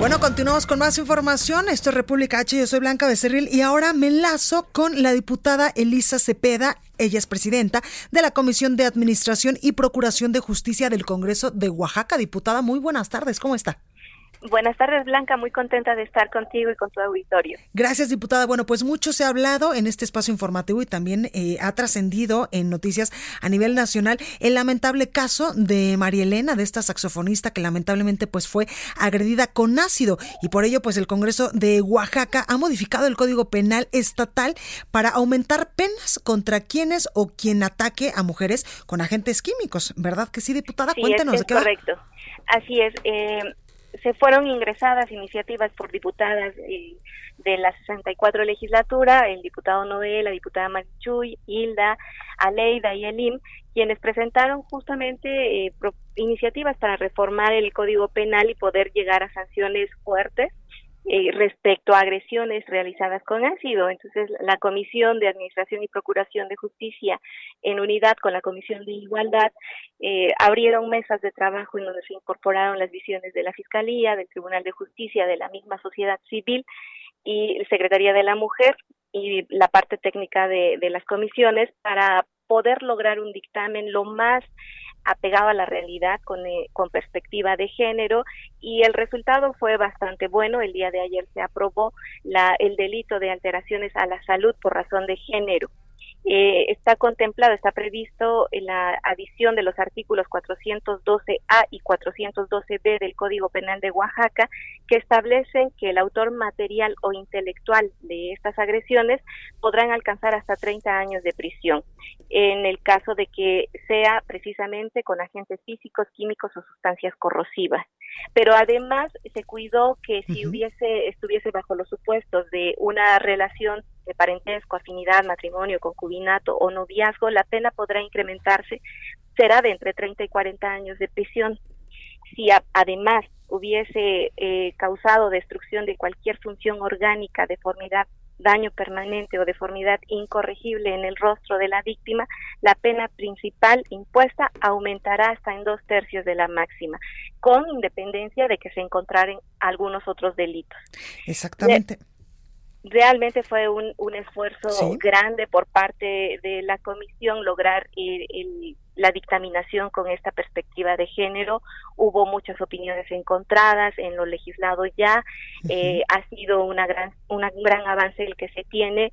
Bueno, continuamos con más información. Esto es República H. Yo soy Blanca Becerril y ahora me enlazo con la diputada Elisa Cepeda. Ella es presidenta de la Comisión de Administración y Procuración de Justicia del Congreso de Oaxaca. Diputada, muy buenas tardes. ¿Cómo está? Buenas tardes, Blanca. Muy contenta de estar contigo y con tu auditorio. Gracias, diputada. Bueno, pues mucho se ha hablado en este espacio informativo y también eh, ha trascendido en noticias a nivel nacional el lamentable caso de María Elena, de esta saxofonista que lamentablemente pues fue agredida con ácido y por ello pues el Congreso de Oaxaca ha modificado el Código Penal estatal para aumentar penas contra quienes o quien ataque a mujeres con agentes químicos. ¿Verdad que sí, diputada? Cuéntenos es, de qué correcto. Así es. Eh, se fueron ingresadas iniciativas por diputadas eh, de la 64 legislatura, el diputado Noé, la diputada Marichuy, Hilda, Aleida y Elim, quienes presentaron justamente eh, iniciativas para reformar el Código Penal y poder llegar a sanciones fuertes eh, respecto a agresiones realizadas con ácido. Entonces, la Comisión de Administración y Procuración de Justicia, en unidad con la Comisión de Igualdad, eh, abrieron mesas de trabajo en donde se incorporaron las visiones de la Fiscalía, del Tribunal de Justicia, de la misma sociedad civil y Secretaría de la Mujer y la parte técnica de, de las comisiones para poder lograr un dictamen lo más apegado a la realidad con, eh, con perspectiva de género y el resultado fue bastante bueno. El día de ayer se aprobó la, el delito de alteraciones a la salud por razón de género. Eh, está contemplado, está previsto la adición de los artículos 412A y 412B del Código Penal de Oaxaca, que establecen que el autor material o intelectual de estas agresiones podrán alcanzar hasta 30 años de prisión, en el caso de que sea precisamente con agentes físicos, químicos o sustancias corrosivas. Pero además se cuidó que si hubiese estuviese bajo los supuestos de una relación de parentesco, afinidad, matrimonio, concubinato o noviazgo, la pena podrá incrementarse, será de entre 30 y 40 años de prisión. Si además hubiese eh, causado destrucción de cualquier función orgánica, deformidad, daño permanente o deformidad incorregible en el rostro de la víctima, la pena principal impuesta aumentará hasta en dos tercios de la máxima, con independencia de que se encontraren algunos otros delitos. Exactamente realmente fue un, un esfuerzo grande por parte de la comisión lograr el, la dictaminación con esta perspectiva de género. Hubo muchas opiniones encontradas en lo legislado ya. eh, ha sido una gran, un gran avance el que se tiene.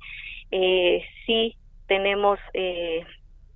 Eh, sí tenemos eh,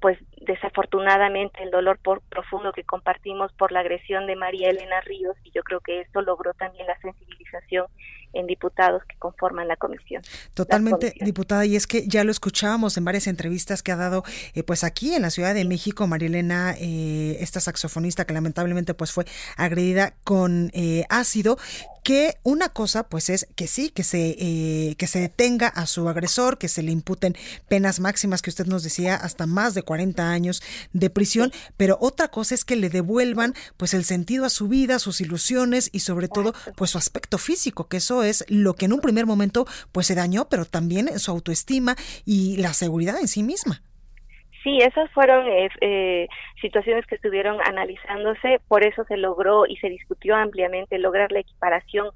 pues desafortunadamente el dolor por profundo que compartimos por la agresión de María Elena Ríos y yo creo que esto logró también la sensibilización en diputados que conforman la comisión. Totalmente, diputada, y es que ya lo escuchábamos en varias entrevistas que ha dado eh, pues aquí en la Ciudad de México María Elena, eh, esta saxofonista que lamentablemente pues fue agredida con eh, ácido, que una cosa pues es que sí, que se, eh, que se detenga a su agresor, que se le imputen penas máximas que usted nos decía hasta más de 40 años de prisión, pero otra cosa es que le devuelvan pues el sentido a su vida, sus ilusiones y sobre todo pues su aspecto físico, que eso es lo que en un primer momento pues se dañó, pero también su autoestima y la seguridad en sí misma. Sí, esas fueron eh, eh, situaciones que estuvieron analizándose, por eso se logró y se discutió ampliamente lograr la equiparación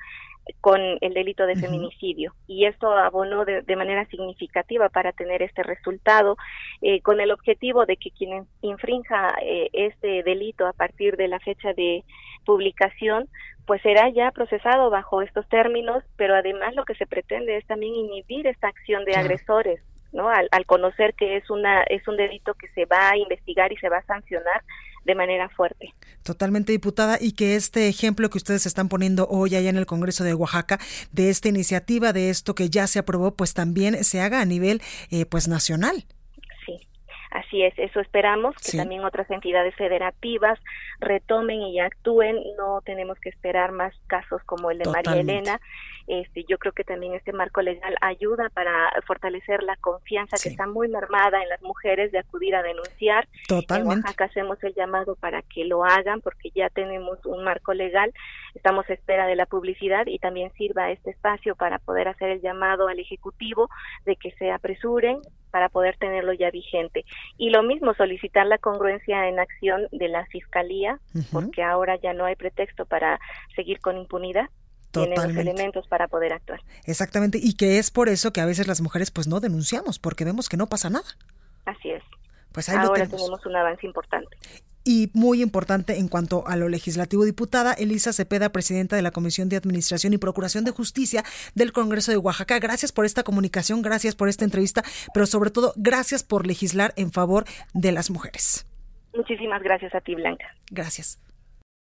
con el delito de feminicidio. Y esto abonó de, manera significativa para tener este resultado eh, con el objetivo de que quien infrinja eh, este delito a partir de la fecha de publicación pues será ya procesado bajo estos términos pero además lo que se pretende es también inhibir esta acción de agresores ¿no? Al, al, conocer que es una es un delito que se va a investigar y se va a sancionar de manera fuerte. Totalmente, diputada, y que este ejemplo que ustedes están poniendo hoy allá en el Congreso de Oaxaca, de esta iniciativa, de esto que ya se aprobó, pues también se haga a nivel eh, pues nacional. Sí, Así es, eso esperamos, que también otras entidades federativas retomen y actúen, no tenemos que esperar más casos como el de María Elena. Este, yo creo que también este marco legal ayuda para fortalecer la confianza que está muy mermada en las mujeres de acudir a denunciar. Totalmente. En hacemos el llamado para que lo hagan porque ya tenemos un marco legal, estamos a espera de la publicidad y también sirva este espacio para poder hacer el llamado al Ejecutivo de que se apresuren para poder tenerlo ya vigente. Y lo mismo, solicitar la congruencia en acción de la Fiscalía, porque ahora ya no hay pretexto para seguir con impunidad. Tienen los elementos para poder actuar. Exactamente, y que es por eso que a veces las mujeres pues no denunciamos, porque vemos que no pasa nada. Así es. Pues ahora tenemos un avance importante. Y muy importante en cuanto a lo legislativo, diputada Elisa Cepeda, presidenta de la Comisión de Administración y Procuración de Justicia del Congreso de Oaxaca. Gracias por esta comunicación, gracias por esta entrevista, pero sobre todo gracias por legislar en favor de las mujeres. Muchísimas gracias a ti, Blanca. Gracias.